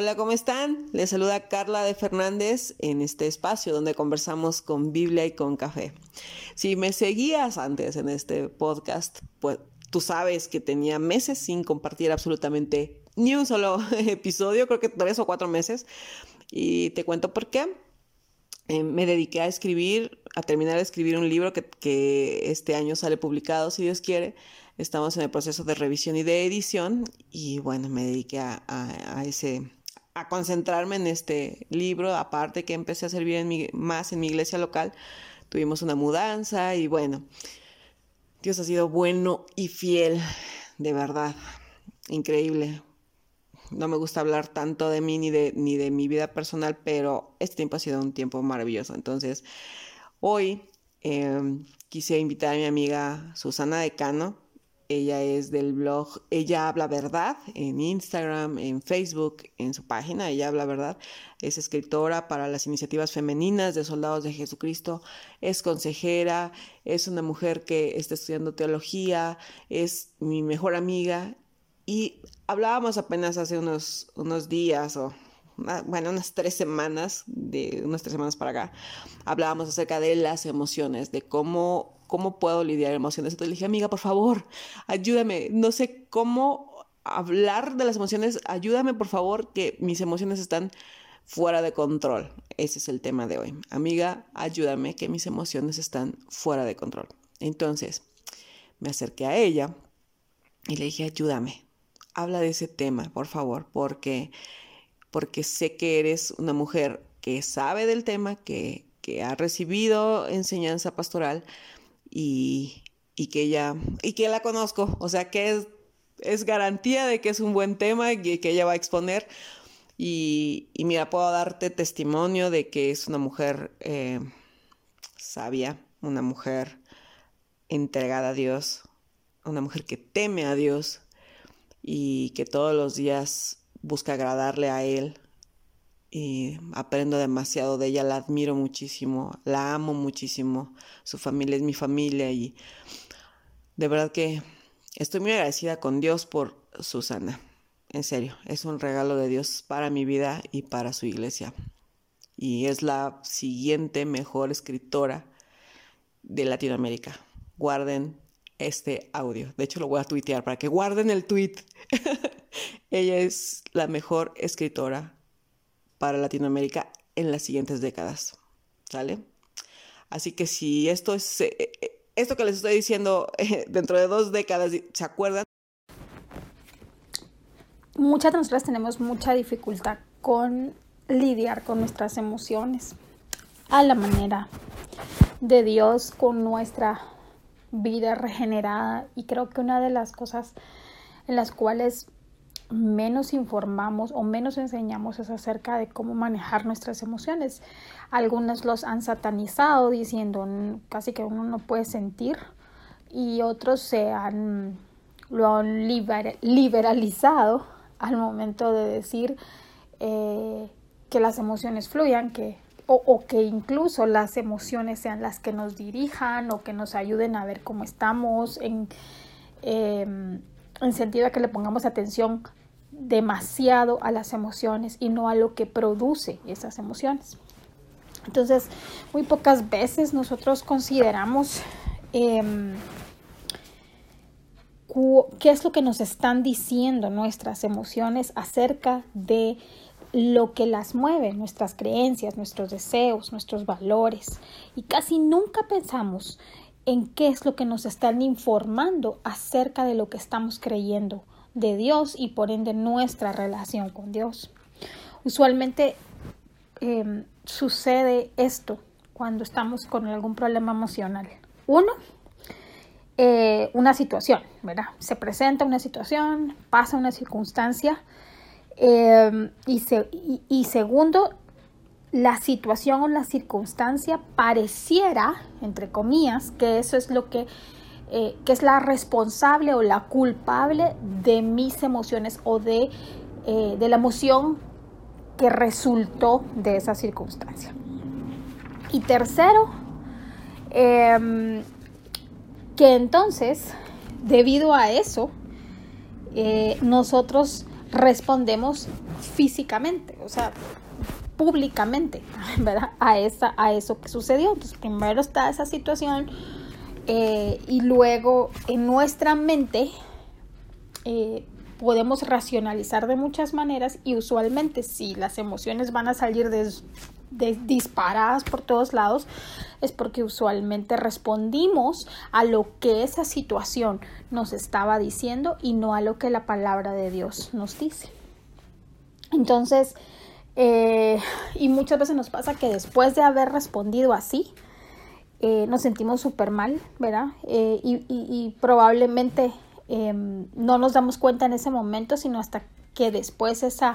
Hola, ¿cómo están? Les saluda Carla de Fernández en este espacio donde conversamos con Biblia y con café. Si me seguías antes en este podcast, pues tú sabes que tenía meses sin compartir absolutamente ni un solo episodio, creo que tres o cuatro meses. Y te cuento por qué. Eh, me dediqué a escribir, a terminar de escribir un libro que, este año sale publicado, si Dios quiere. Estamos en el proceso de revisión y de edición y bueno, me dediqué a ese a concentrarme en este libro, aparte que empecé a servir en más en mi iglesia local, tuvimos una mudanza y bueno, Dios ha sido bueno y fiel, de verdad, increíble. No me gusta hablar tanto de mí ni de, ni de mi vida personal, pero este tiempo ha sido un tiempo maravilloso. Entonces, hoy em, quise invitar a mi amiga Susana Decano, ella es del blog Ella Habla Verdad en Instagram, en Facebook, en su página Ella Habla Verdad. Es escritora para las iniciativas femeninas de Soldados de Jesucristo. Es consejera, es una mujer que está estudiando teología, es mi mejor amiga. Y hablábamos apenas hace unos, unos días o bueno, unas tres semanas, de unas tres semanas para acá, hablábamos acerca de las emociones, de cómo ¿cómo puedo lidiar emociones? Entonces le dije, amiga, por favor, ayúdame, no sé cómo hablar de las emociones, ayúdame por favor, que mis emociones están fuera de control. Ese es el tema de hoy. Amiga, ayúdame, que mis emociones están fuera de control. Entonces, me acerqué a ella y le dije, ayúdame, habla de ese tema, por favor, porque, porque sé que eres una mujer que sabe del tema, que, que ha recibido enseñanza pastoral, y, que ella, y que la conozco, o sea que es, es, garantía de que es un buen tema y que ella va a exponer. Y, y mira, puedo darte testimonio de que es una mujer eh, sabia, una mujer entregada a Dios, una mujer que teme a Dios y que todos los días busca agradarle a Él y aprendo demasiado de ella, la admiro muchísimo, la amo muchísimo, su familia es mi familia y de verdad que estoy muy agradecida con Dios por Susana, en serio, es un regalo de Dios para mi vida y para su iglesia y es la siguiente mejor escritora de Latinoamérica. Guarden este audio. De hecho, lo voy a tuitear para que guarden el tweet. Ella es la mejor escritora para Latinoamérica en las siguientes décadas. ¿Sale? Así que si esto es eh, eh, esto que les estoy diciendo eh, dentro de dos décadas, ¿se acuerdan? Muchas de nosotras tenemos mucha dificultad con lidiar con nuestras emociones a la manera de Dios con nuestra vida regenerada y creo que una de las cosas en las cuales menos informamos o menos enseñamos es acerca de cómo manejar nuestras emociones. Algunos los han satanizado diciendo casi que uno no puede sentir y otros se han lo han liberalizado al momento de decir eh, que las emociones fluyan, que o, que incluso las emociones sean las que nos dirijan o que nos ayuden a ver cómo estamos en, em, en sentido de que le pongamos atención demasiado a las emociones y no a lo que produce esas emociones. Entonces, muy pocas veces nosotros consideramos em, qué es lo que nos están diciendo nuestras emociones acerca de lo que las mueve, nuestras creencias, nuestros deseos, nuestros valores. Y casi nunca pensamos en qué es lo que nos están informando acerca de lo que estamos creyendo de Dios y por ende nuestra relación con Dios. Usualmente em, sucede esto cuando estamos con algún problema emocional. Uno, eh, una situación, ¿verdad? Se presenta una situación, pasa una circunstancia. Em, y, y segundo, la situación o la circunstancia pareciera, entre comillas, que eso es lo que eh, que es la responsable o la culpable de mis emociones o de, eh, de la emoción que resultó de esa circunstancia. Y tercero, em, que entonces, debido a eso, eh, nosotros respondemos físicamente, o sea, públicamente, ¿verdad? A, esa, a eso que sucedió. Entonces, primero está esa situación eh, y luego en nuestra mente eh, podemos racionalizar de muchas maneras y usualmente si las emociones van a salir disparadas por todos lados es porque usualmente respondimos a lo que esa situación nos estaba diciendo y no a lo que la palabra de Dios nos dice. Entonces, eh, y muchas veces nos pasa que después de haber respondido así, eh, nos sentimos súper mal, ¿verdad? Eh, y, probablemente em, no nos damos cuenta en ese momento, sino hasta que después esa,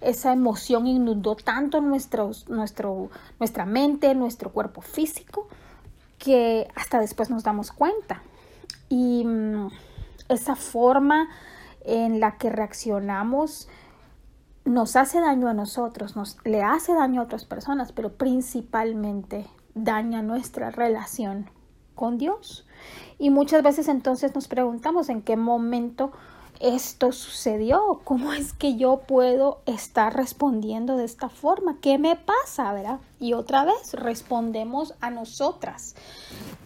esa emoción inundó tanto nuestro, nuestra mente, nuestro cuerpo físico, que hasta después nos damos cuenta. Y mm, esa forma en la que reaccionamos nos hace daño a nosotros, nos le hace daño a otras personas, pero principalmente daña nuestra relación con Dios. Y muchas veces entonces nos preguntamos en qué momento esto sucedió, cómo es que yo puedo estar respondiendo de esta forma, qué me pasa, ¿verdad? Y otra vez respondemos a nosotras.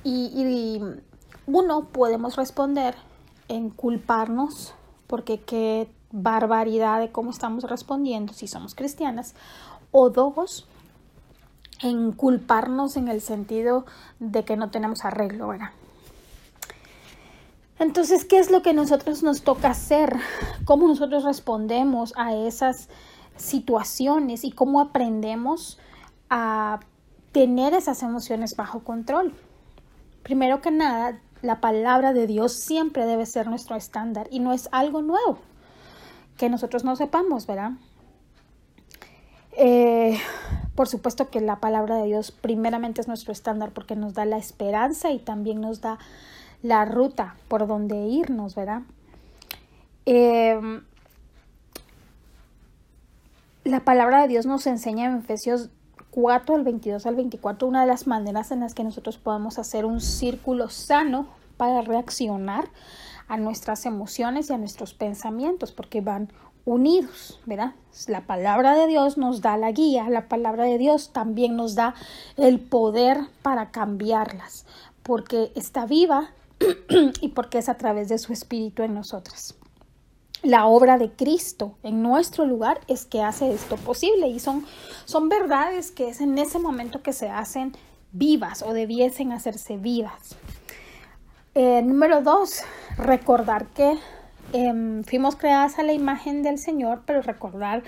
Y, y uno, podemos responder en culparnos, porque qué barbaridad de cómo estamos respondiendo si somos cristianas. O dos, en culparnos en el sentido de que no tenemos arreglo, ¿verdad? Entonces, ¿qué es lo que nosotros nos toca hacer? ¿Cómo nosotros respondemos a esas situaciones y cómo aprendemos a tener esas emociones bajo control? Primero que nada, la palabra de Dios siempre debe ser nuestro estándar y no es algo nuevo que nosotros no sepamos, ¿verdad? Eh, por supuesto que la palabra de Dios primeramente es nuestro estándar porque nos da la esperanza y también nos da la ruta por donde irnos, ¿verdad? Em, la palabra de Dios nos enseña en Efesios 4, al 22 al 24, una de las maneras en las que nosotros podemos hacer un círculo sano para reaccionar a nuestras emociones y a nuestros pensamientos, porque van unidos, ¿verdad? La palabra de Dios nos da la guía, la palabra de Dios también nos da el poder para cambiarlas, porque está viva y porque es a través de su espíritu en nosotras. La obra de Cristo en nuestro lugar es que hace esto posible y son, son verdades que es en ese momento que se hacen vivas o debiesen hacerse vivas. Eh, número dos, recordar que Em, fuimos creadas a la imagen del Señor, pero recordar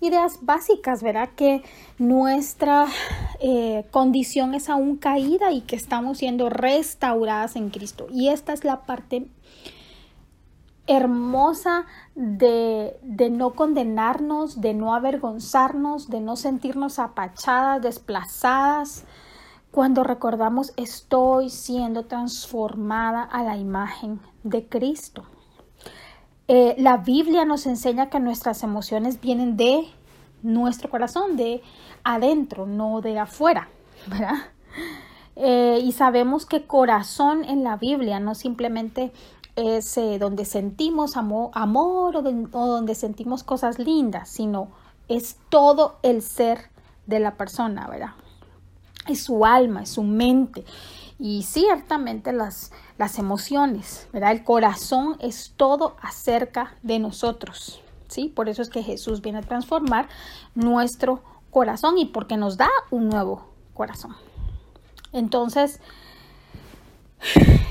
ideas básicas, ¿verdad? Que nuestra eh, condición es aún caída y que estamos siendo restauradas en Cristo. Y esta es la parte hermosa de, de, no condenarnos, de no avergonzarnos, de no sentirnos apachadas, desplazadas. Cuando recordamos estoy siendo transformada a la imagen de Cristo. Eh, la Biblia nos enseña que nuestras emociones vienen de nuestro corazón, de adentro, no de afuera, ¿verdad? Eh, y sabemos que corazón en la Biblia no simplemente es eh, donde sentimos amor, amor o, o donde sentimos cosas lindas, sino es todo el ser de la persona, ¿verdad? Es su alma, es su mente y ciertamente las, las emociones, ¿verdad? El corazón es todo acerca de nosotros, ¿sí? Por eso es que Jesús viene a transformar nuestro corazón y porque nos da un nuevo corazón. Entonces,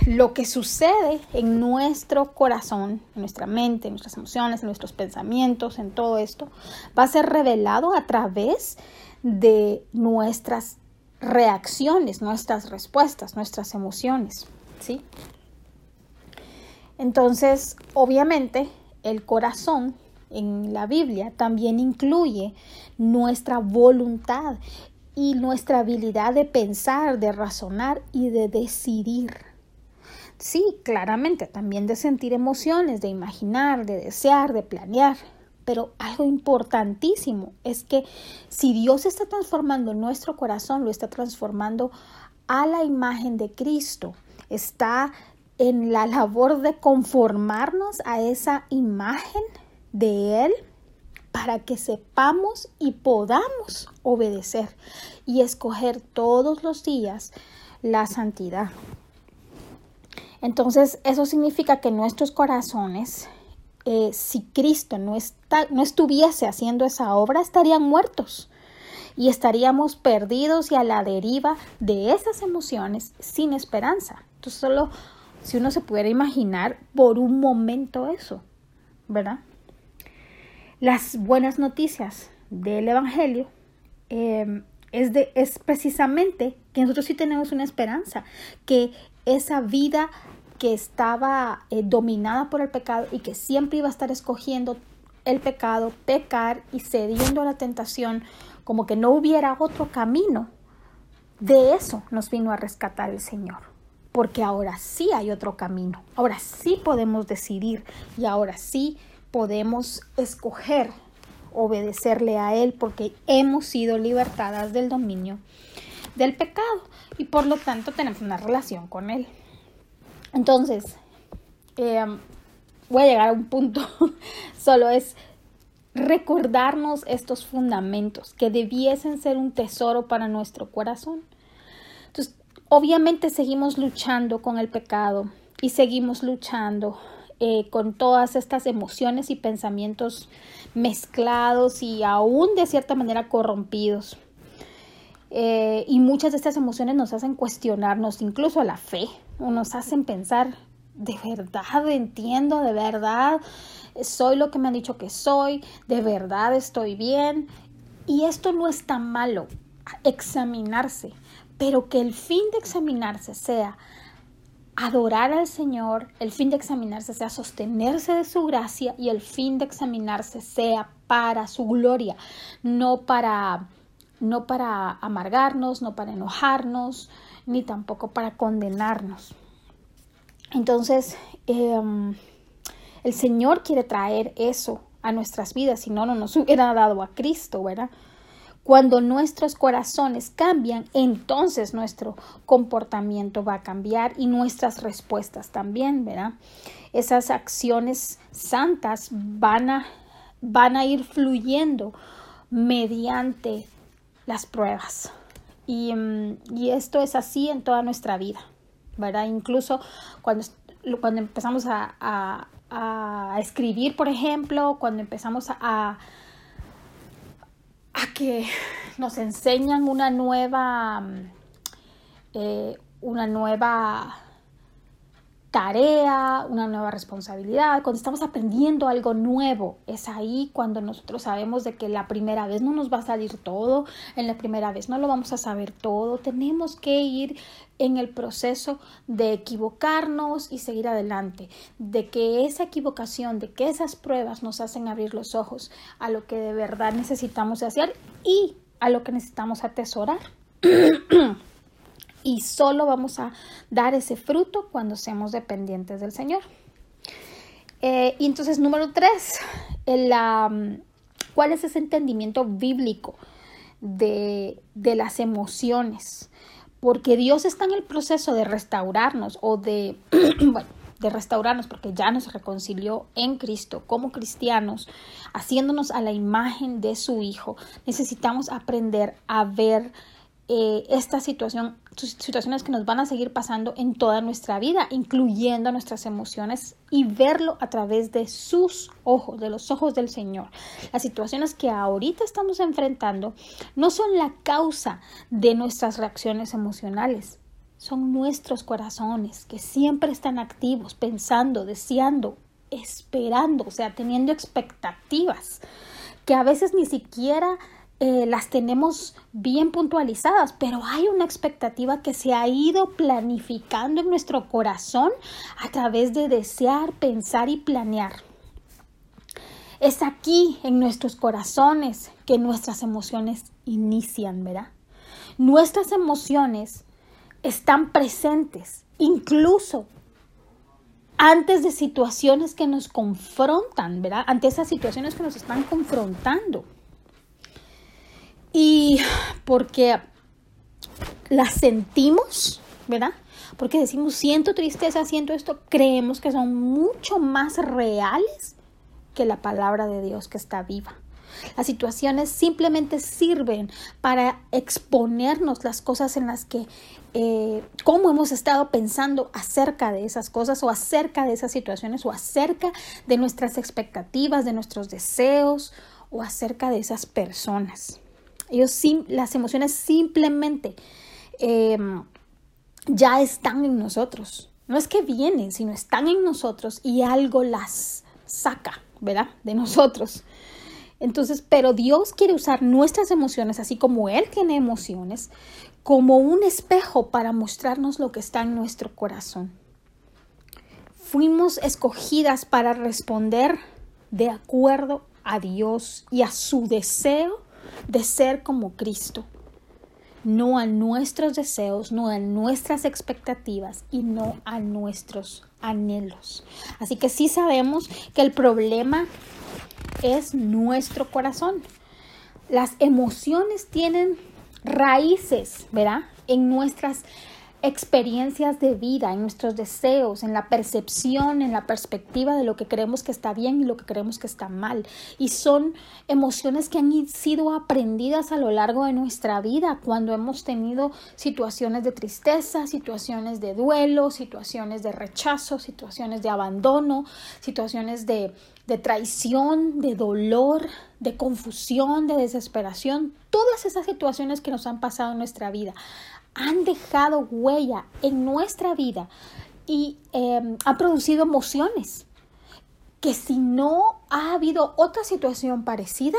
lo que sucede en nuestro corazón, en nuestra mente, en nuestras emociones, en nuestros pensamientos, en todo esto, va a ser revelado a través de nuestras reacciones, nuestras respuestas, nuestras emociones, ¿sí? Entonces, obviamente, el corazón en la Biblia también incluye nuestra voluntad y nuestra habilidad de pensar, de razonar y de decidir. Sí, claramente, también de sentir emociones, de imaginar, de desear, de planear. Pero algo importantísimo es que si Dios está transformando nuestro corazón, lo está transformando a la imagen de Cristo. Está en la labor de conformarnos a esa imagen de Él para que sepamos y podamos obedecer y escoger todos los días la santidad. Entonces, eso significa que nuestros corazones, eh, si Cristo no, estuviese haciendo esa obra, estarían muertos y estaríamos perdidos y a la deriva de esas emociones sin esperanza. Entonces, solo si uno se pudiera imaginar por un momento eso, ¿verdad? Las buenas noticias del Evangelio em, es, de, es precisamente que nosotros sí tenemos una esperanza, que esa vida que estaba eh, dominada por el pecado y que siempre iba a estar escogiendo el pecado, pecar y cediendo a la tentación, como que no hubiera otro camino, de eso nos vino a rescatar el Señor. Porque ahora sí hay otro camino, ahora sí podemos decidir y ahora sí podemos escoger obedecerle a Él porque hemos sido libertadas del dominio del pecado y por lo tanto tenemos una relación con Él. Entonces, em, voy a llegar a un punto, solo es recordarnos estos fundamentos que debiesen ser un tesoro para nuestro corazón. Entonces, obviamente seguimos luchando con el pecado y seguimos luchando eh, con todas estas emociones y pensamientos mezclados y aún de cierta manera corrompidos. Eh, y muchas de estas emociones nos hacen cuestionarnos incluso la fe, o nos hacen pensar, de verdad entiendo, de verdad soy lo que me han dicho que soy, de verdad estoy bien. Y esto no es tan malo, examinarse, pero que el fin de examinarse sea adorar al Señor, el fin de examinarse sea sostenerse de su gracia y el fin de examinarse sea para su gloria, no para no para amargarnos, no para enojarnos, ni tampoco para condenarnos. Entonces, em, el Señor quiere traer eso a nuestras vidas, si no, no nos hubiera dado a Cristo, ¿verdad? Cuando nuestros corazones cambian, entonces nuestro comportamiento va a cambiar y nuestras respuestas también, ¿verdad? Esas acciones santas van a, van a ir fluyendo mediante las pruebas. Y, mm, y, esto es así en toda nuestra vida, ¿verdad? Incluso cuando, cuando empezamos a, a, escribir, por ejemplo, cuando empezamos a, a que nos enseñan una nueva, eh, una nueva tarea, una nueva responsabilidad, cuando estamos aprendiendo algo nuevo, es ahí cuando nosotros sabemos de que la primera vez no nos va a salir todo, en la primera vez no lo vamos a saber todo, tenemos que ir en el proceso de equivocarnos y seguir adelante, de que esa equivocación, de que esas pruebas nos hacen abrir los ojos a lo que de verdad necesitamos hacer y a lo que necesitamos atesorar. y solo vamos a dar ese fruto cuando seamos dependientes del Señor. Eh, y entonces, número tres, ¿cuál es ese entendimiento bíblico de, de las emociones? Porque Dios está en el proceso de restaurarnos o de, restaurarnos porque ya nos reconcilió en Cristo como cristianos, haciéndonos a la imagen de su Hijo. Necesitamos aprender a ver eh, esta situación, situaciones que nos van a seguir pasando en toda nuestra vida, incluyendo nuestras emociones y verlo a través de sus ojos, de los ojos del Señor. Las situaciones que ahorita estamos enfrentando no son la causa de nuestras reacciones emocionales, son nuestros corazones que siempre están activos, pensando, deseando, esperando, o sea, teniendo expectativas que a veces ni siquiera eh, las tenemos bien puntualizadas, pero hay una expectativa que se ha ido planificando en nuestro corazón a través de desear, pensar y planear. Es aquí en nuestros corazones que nuestras emociones inician, ¿verdad? Nuestras emociones están presentes, incluso antes de situaciones que nos confrontan, ¿verdad? Ante esas situaciones que nos están confrontando y porque las sentimos, ¿verdad? Porque decimos siento tristeza, siento esto, creemos que son mucho más reales que la palabra de Dios que está viva. Las situaciones simplemente sirven para exponernos las cosas en las que, eh, cómo hemos estado pensando acerca de esas cosas o acerca de esas situaciones o acerca de nuestras expectativas, de nuestros deseos o acerca de esas personas. Ellos, las emociones simplemente em, ya están en nosotros. No es que vienen, sino están en nosotros y algo las saca, ¿verdad? De nosotros. Entonces, pero Dios quiere usar nuestras emociones, así como Él tiene emociones, como un espejo para mostrarnos lo que está en nuestro corazón. Fuimos escogidas para responder de acuerdo a Dios y a su deseo de ser como Cristo, no a nuestros deseos, no a nuestras expectativas y no a nuestros anhelos. Así que sí sabemos que el problema es nuestro corazón. Las emociones tienen raíces, ¿verdad? En nuestras experiencias de vida, en nuestros deseos, en la percepción, en la perspectiva de lo que creemos que está bien y lo que creemos que está mal. Y son emociones que han sido aprendidas a lo largo de nuestra vida cuando hemos tenido situaciones de tristeza, situaciones de duelo, situaciones de rechazo, situaciones de abandono, situaciones de, de traición, de dolor, de confusión, de desesperación, todas esas situaciones que nos han pasado en nuestra vida han dejado huella en nuestra vida y eh, ha producido emociones que si no ha habido otra situación parecida,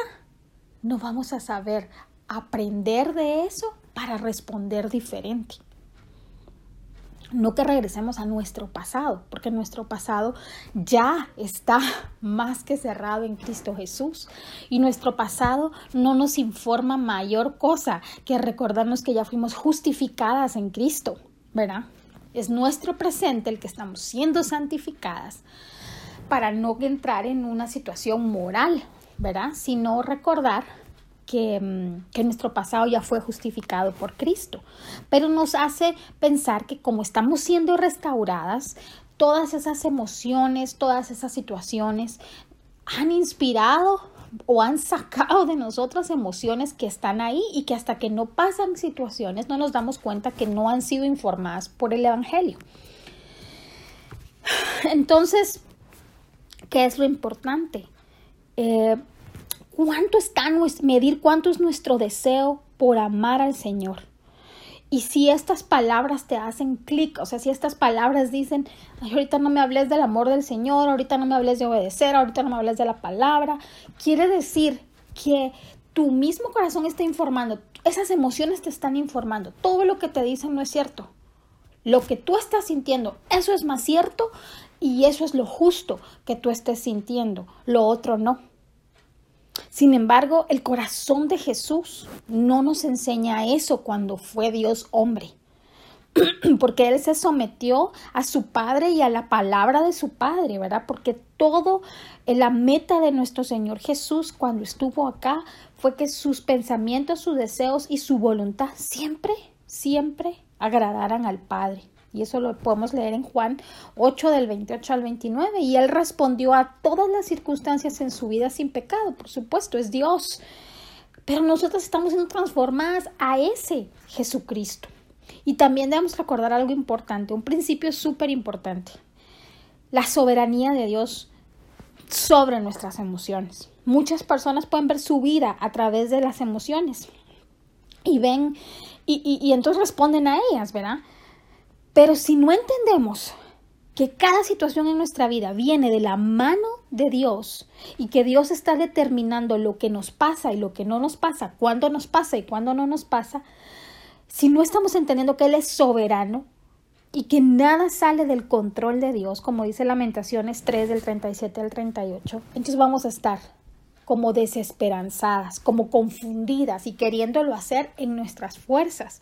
no vamos a saber aprender de eso para responder diferente. No que regresemos a nuestro pasado, porque nuestro pasado ya está más que cerrado en Cristo Jesús. Y nuestro pasado no nos informa mayor cosa que recordarnos que ya fuimos justificadas en Cristo, ¿verdad? Es nuestro presente el que estamos siendo santificadas para no entrar en una situación moral, ¿verdad? Sino recordar Mm, que, nuestro pasado ya fue justificado por Cristo. Pero nos hace pensar que como estamos siendo restauradas, todas esas emociones, todas esas situaciones han inspirado o han sacado de nosotras emociones que están ahí y que hasta que no pasan situaciones no nos damos cuenta que no han sido informadas por el Evangelio. Entonces, ¿qué es lo importante? Eh, cuánto está medir cuánto es nuestro deseo por amar al Señor. Y si estas palabras te hacen clic, o sea, si estas palabras dicen, ahorita no me hables del amor del Señor, ahorita no me hables de obedecer, ahorita no me hables de la palabra, quiere decir que tu mismo corazón está informando, esas emociones te están informando, todo lo que te dicen no es cierto. Lo que tú estás sintiendo, eso es más cierto y eso es lo justo que tú estés sintiendo, lo otro no. Sin embargo, el corazón de Jesús no nos enseña eso cuando fue Dios hombre, porque Él se sometió a su Padre y a la palabra de su Padre, ¿verdad? Porque todo, eh, la meta de nuestro Señor Jesús cuando estuvo acá fue que sus pensamientos, sus deseos y su voluntad siempre, siempre agradaran al Padre. Y eso lo podemos leer en Juan 8 del 28 al 29. Y él respondió a todas las circunstancias en su vida sin pecado. Por supuesto, es Dios. Pero nosotros estamos siendo transformadas a ese Jesucristo. Y también debemos recordar algo importante, un principio súper importante. La soberanía de Dios sobre nuestras emociones. Muchas personas pueden ver su vida a través de las emociones y ven y, y entonces responden a ellas, ¿verdad? Pero si no entendemos que cada situación en nuestra vida viene de la mano de Dios y que Dios está determinando lo que nos pasa y lo que no nos pasa, cuándo nos pasa y cuándo no nos pasa, si no estamos entendiendo que Él es soberano y que nada sale del control de Dios, como dice Lamentaciones 3 del 37 al 38, entonces vamos a estar como desesperanzadas, como confundidas y queriéndolo hacer en nuestras fuerzas.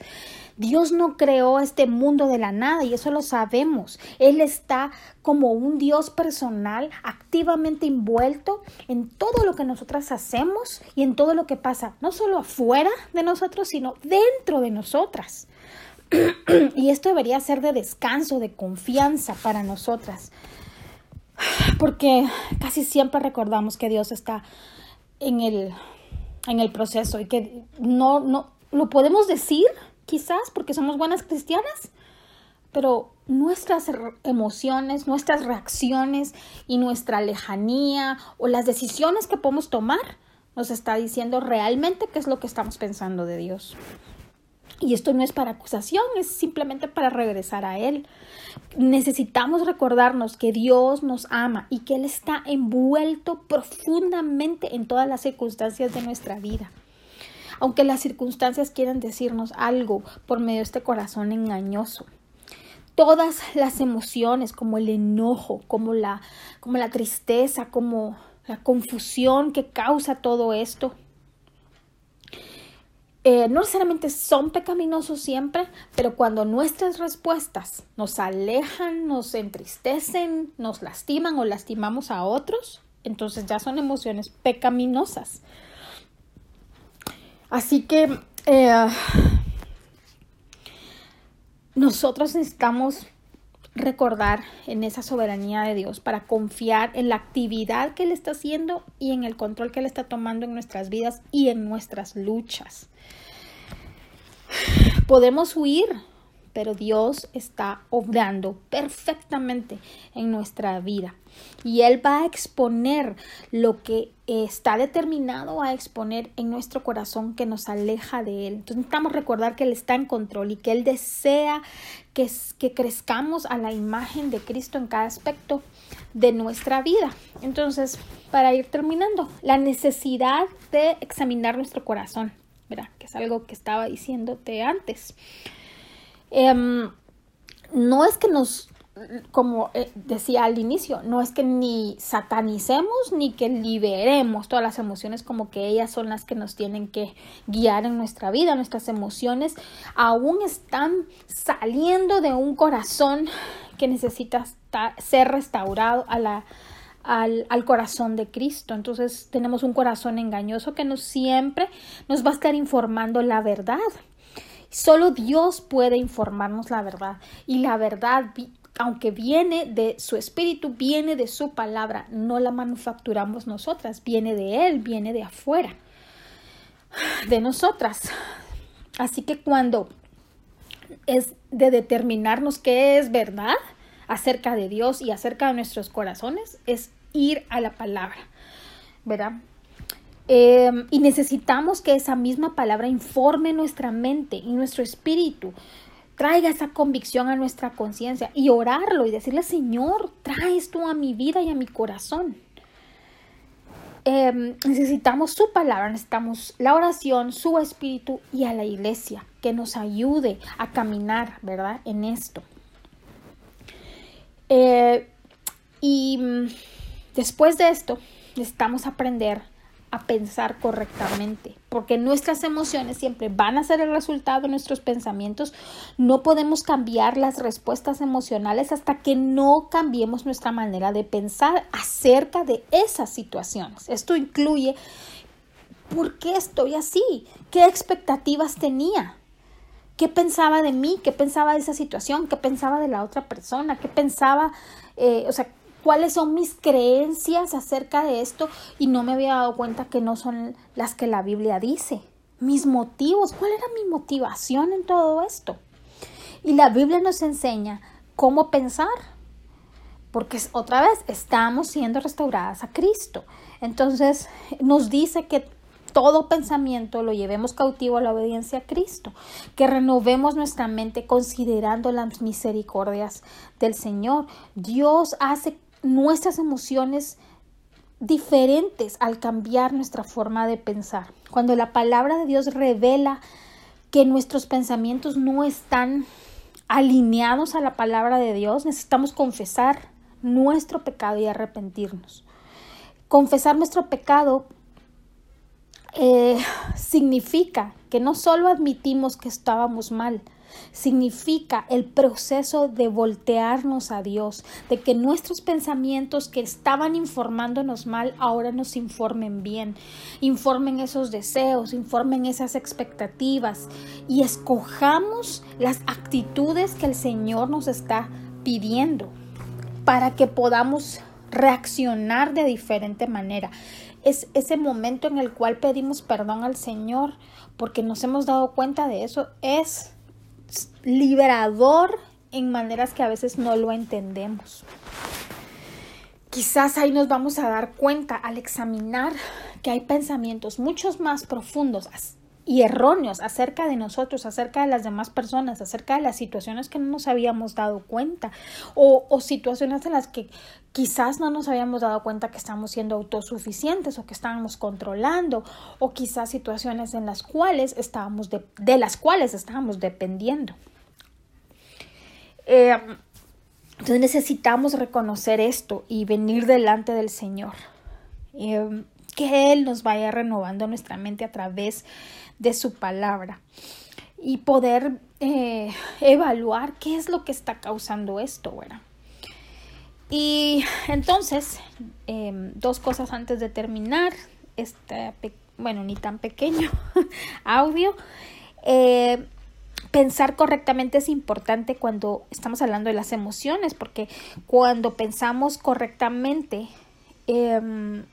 Dios no creó este mundo de la nada y eso lo sabemos. Él está como un Dios personal, activamente envuelto en todo lo que nosotras hacemos y en todo lo que pasa, no solo afuera de nosotros, sino dentro de nosotras. y esto debería ser de descanso, de confianza para nosotras. porque casi siempre recordamos que Dios está en el, en el proceso y que no, no lo podemos decir quizás porque somos buenas cristianas, pero nuestras emociones, nuestras reacciones y nuestra lejanía o las decisiones que podemos tomar nos está diciendo realmente qué es lo que estamos pensando de Dios. Y esto no es para acusación, es simplemente para regresar a Él. Necesitamos recordarnos que Dios nos ama y que Él está envuelto profundamente en todas las circunstancias de nuestra vida. Aunque las circunstancias quieran decirnos algo por medio de este corazón engañoso. Todas las emociones, como el enojo, como la, como la tristeza, como la confusión que causa todo esto, eh, no necesariamente son pecaminosos siempre, pero cuando nuestras respuestas nos alejan, nos entristecen, nos lastiman o lastimamos a otros, entonces ya son emociones pecaminosas. Así que eh, nosotros necesitamos recordar en esa soberanía de Dios para confiar en la actividad que Él está haciendo y en el control que Él está tomando en nuestras vidas y en nuestras luchas. Podemos huir, pero Dios está obrando perfectamente en nuestra vida. Y Él va a exponer lo que está determinado a exponer en nuestro corazón que nos aleja de Él. Entonces necesitamos recordar que Él está en control y que Él desea que, que crezcamos a la imagen de Cristo en cada aspecto de nuestra vida. Entonces, para ir terminando, la necesidad de examinar nuestro corazón que es algo que estaba diciéndote antes. Em, no es que nos, como eh, decía al inicio, no es que ni satanicemos ni que liberemos todas las emociones como que ellas son las que nos tienen que guiar en nuestra vida. Nuestras emociones aún están saliendo de un corazón que necesita ser restaurado a la al, corazón de Cristo. Entonces tenemos un corazón engañoso que nos siempre nos va a estar informando la verdad. Solo Dios puede informarnos la verdad. Y la verdad, aunque viene de su espíritu, viene de su palabra, no la manufacturamos nosotras, viene de Él, viene de afuera, de nosotras. Así que cuando es de determinarnos qué es verdad, acerca de Dios y acerca de nuestros corazones es ir a la palabra, ¿verdad? Em, y necesitamos que esa misma palabra informe nuestra mente y nuestro espíritu, traiga esa convicción a nuestra conciencia y orarlo y decirle, Señor, traes tú a mi vida y a mi corazón. Em, necesitamos su palabra, necesitamos la oración, su espíritu y a la iglesia que nos ayude a caminar, ¿verdad? En esto. Eh, y mm, después de esto, necesitamos aprender a pensar correctamente, porque nuestras emociones siempre van a ser el resultado de nuestros pensamientos. No podemos cambiar las respuestas emocionales hasta que no cambiemos nuestra manera de pensar acerca de esas situaciones. Esto incluye por qué estoy así, qué expectativas tenía, qué pensaba de mí, qué pensaba de esa situación, qué pensaba de la otra persona, qué pensaba, eh, o sea, cuáles son mis creencias acerca de esto y no me había dado cuenta que no son las que la Biblia dice. Mis motivos, ¿cuál era mi motivación en todo esto? Y la Biblia nos enseña cómo pensar, porque otra vez estamos siendo restauradas a Cristo. Entonces nos dice que todo pensamiento lo llevemos cautivo a la obediencia a Cristo, que renovemos nuestra mente considerando las misericordias del Señor. Dios hace nuestras emociones diferentes al cambiar nuestra forma de pensar. Cuando la palabra de Dios revela que nuestros pensamientos no están alineados a la palabra de Dios, necesitamos confesar nuestro pecado y arrepentirnos. Confesar nuestro pecado eh, significa que no solo admitimos que estábamos mal, significa el proceso de voltearnos a Dios, de que nuestros pensamientos que estaban informándonos mal ahora nos informen bien, informen esos deseos, informen esas expectativas y escojamos las actitudes que el Señor nos está pidiendo para que podamos reaccionar de diferente manera. Es ese momento en el cual pedimos perdón al Señor porque nos hemos dado cuenta de eso. Es liberador en maneras que a veces no lo entendemos. Quizás ahí nos vamos a dar cuenta al examinar que hay pensamientos muchos más profundos y erróneos acerca de nosotros, acerca de las demás personas, acerca de las situaciones que no nos habíamos dado cuenta o, o, situaciones en las que quizás no nos habíamos dado cuenta que estamos siendo autosuficientes o que estábamos controlando o quizás situaciones en las cuales estábamos de, las cuales estábamos dependiendo. Eh, entonces necesitamos reconocer esto y venir delante del Señor. Eh, que Él nos vaya renovando nuestra mente a través de su palabra y poder eh, evaluar qué es lo que está causando esto, Y entonces, em, dos cosas antes de terminar este, bueno, ni tan pequeño audio. Eh, pensar correctamente es importante cuando estamos hablando de las emociones, porque cuando pensamos correctamente, em,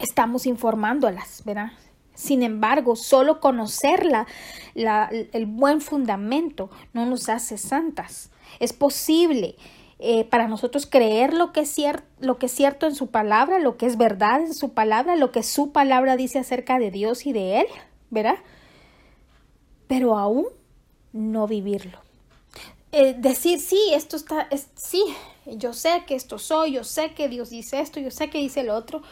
estamos informándolas, ¿verdad? Sin embargo, solo conocerla, el buen fundamento, no nos hace santas. Es posible eh, para nosotros creer lo que, es lo que es cierto en su palabra, lo que es verdad en su palabra, lo que su palabra dice acerca de Dios y de Él, ¿verdad? pero aún no vivirlo. Eh, decir, sí, esto está, es, sí, yo sé que esto soy, yo sé que Dios dice esto, yo sé que dice lo otro,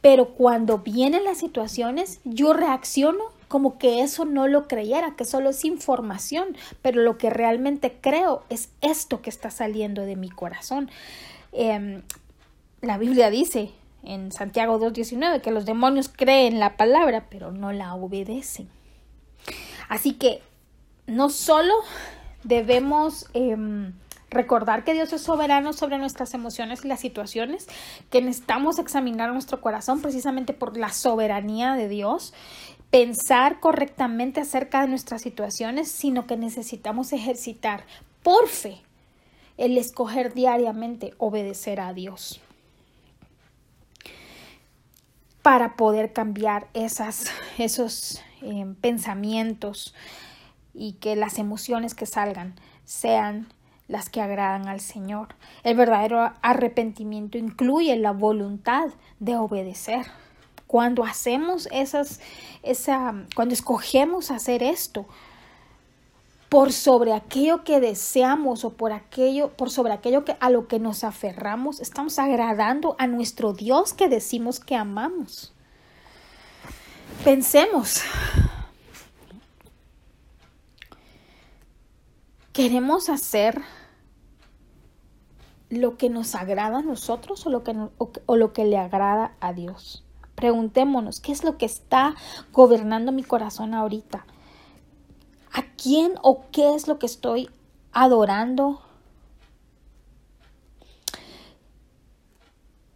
pero cuando vienen las situaciones, yo reacciono como que eso no lo creyera, que solo es información, pero lo que realmente creo es esto que está saliendo de mi corazón. Em, la Biblia dice en Santiago 2.19 que los demonios creen la palabra, pero no la obedecen. Así que no solo debemos em, recordar que Dios es soberano sobre nuestras emociones y las situaciones, que necesitamos examinar nuestro corazón precisamente por la soberanía de Dios, pensar correctamente acerca de nuestras situaciones, sino que necesitamos ejercitar por fe el escoger diariamente obedecer a Dios para poder cambiar esas, esos eh, pensamientos y que las emociones que salgan sean las que agradan al Señor. El verdadero arrepentimiento incluye la voluntad de obedecer. Cuando hacemos esas, esa, cuando escogemos hacer esto, por sobre aquello que deseamos o por aquello, por sobre aquello que, a lo que nos aferramos, estamos agradando a nuestro Dios que decimos que amamos. Pensemos. ¿Queremos hacer lo que nos agrada a nosotros o lo que, o lo que le agrada a Dios? Preguntémonos, ¿qué es lo que está gobernando mi corazón ahorita? ¿A quién o qué es lo que estoy adorando?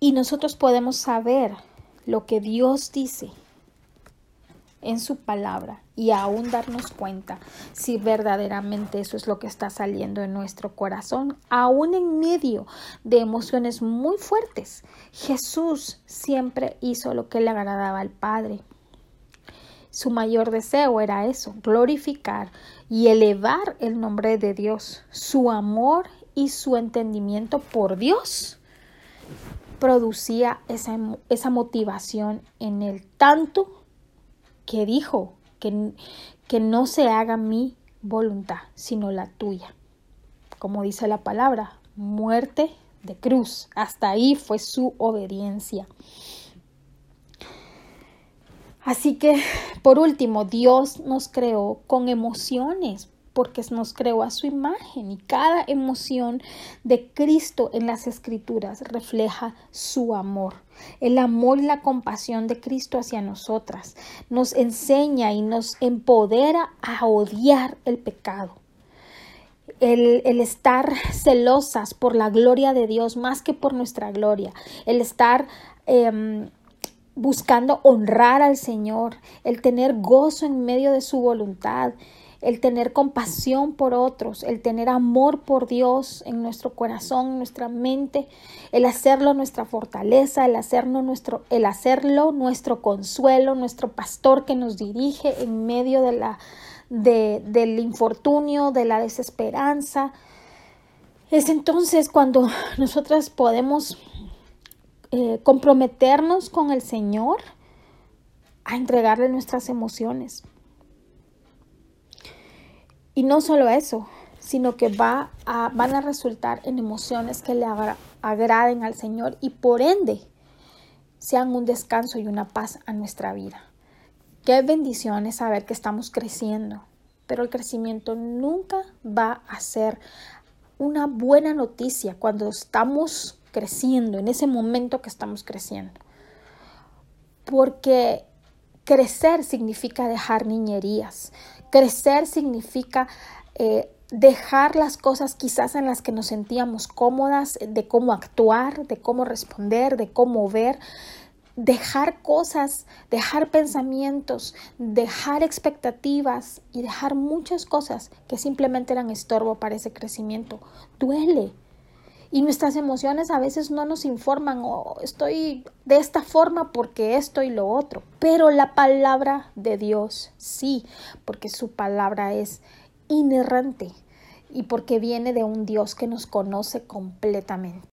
Y nosotros podemos saber lo que Dios dice en su palabra y aún darnos cuenta si verdaderamente eso es lo que está saliendo en nuestro corazón, aún en medio de emociones muy fuertes. Jesús siempre hizo lo que le agradaba al Padre. Su mayor deseo era eso, glorificar y elevar el nombre de Dios. Su amor y su entendimiento por Dios producía esa, esa motivación en él tanto que dijo que, que no se haga mi voluntad, sino la tuya. Como dice la palabra, muerte de cruz. Hasta ahí fue su obediencia. Así que, por último, Dios nos creó con emociones, porque nos creó a su imagen y cada emoción de Cristo en las escrituras refleja su amor. El amor y la compasión de Cristo hacia nosotras nos enseña y nos empodera a odiar el pecado. El, estar celosas por la gloria de Dios más que por nuestra gloria, el estar em, buscando honrar al Señor, el tener gozo en medio de su voluntad, el tener compasión por otros, el tener amor por Dios en nuestro corazón, en nuestra mente, el hacerlo nuestra fortaleza, el hacerlo nuestro, el hacerlo nuestro consuelo, nuestro pastor que nos dirige en medio de la, de, del infortunio, de la desesperanza. Es entonces cuando nosotras podemos eh, comprometernos con el Señor a entregarle nuestras emociones. Y no solo eso, sino que va a, van a resultar en emociones que le agraden al Señor y por ende sean un descanso y una paz a nuestra vida. Qué bendición es saber que estamos creciendo, pero el crecimiento nunca va a ser una buena noticia cuando estamos creciendo, en ese momento que estamos creciendo. Porque crecer significa dejar niñerías, crecer significa eh, dejar las cosas quizás en las que nos sentíamos cómodas, de cómo actuar, de cómo responder, de cómo ver, dejar cosas, dejar pensamientos, dejar expectativas y dejar muchas cosas que simplemente eran estorbo para ese crecimiento. Duele. Y nuestras emociones a veces no nos informan, o oh, estoy de esta forma porque esto y lo otro. Pero la palabra de Dios sí, porque su palabra es inerrante y porque viene de un Dios que nos conoce completamente.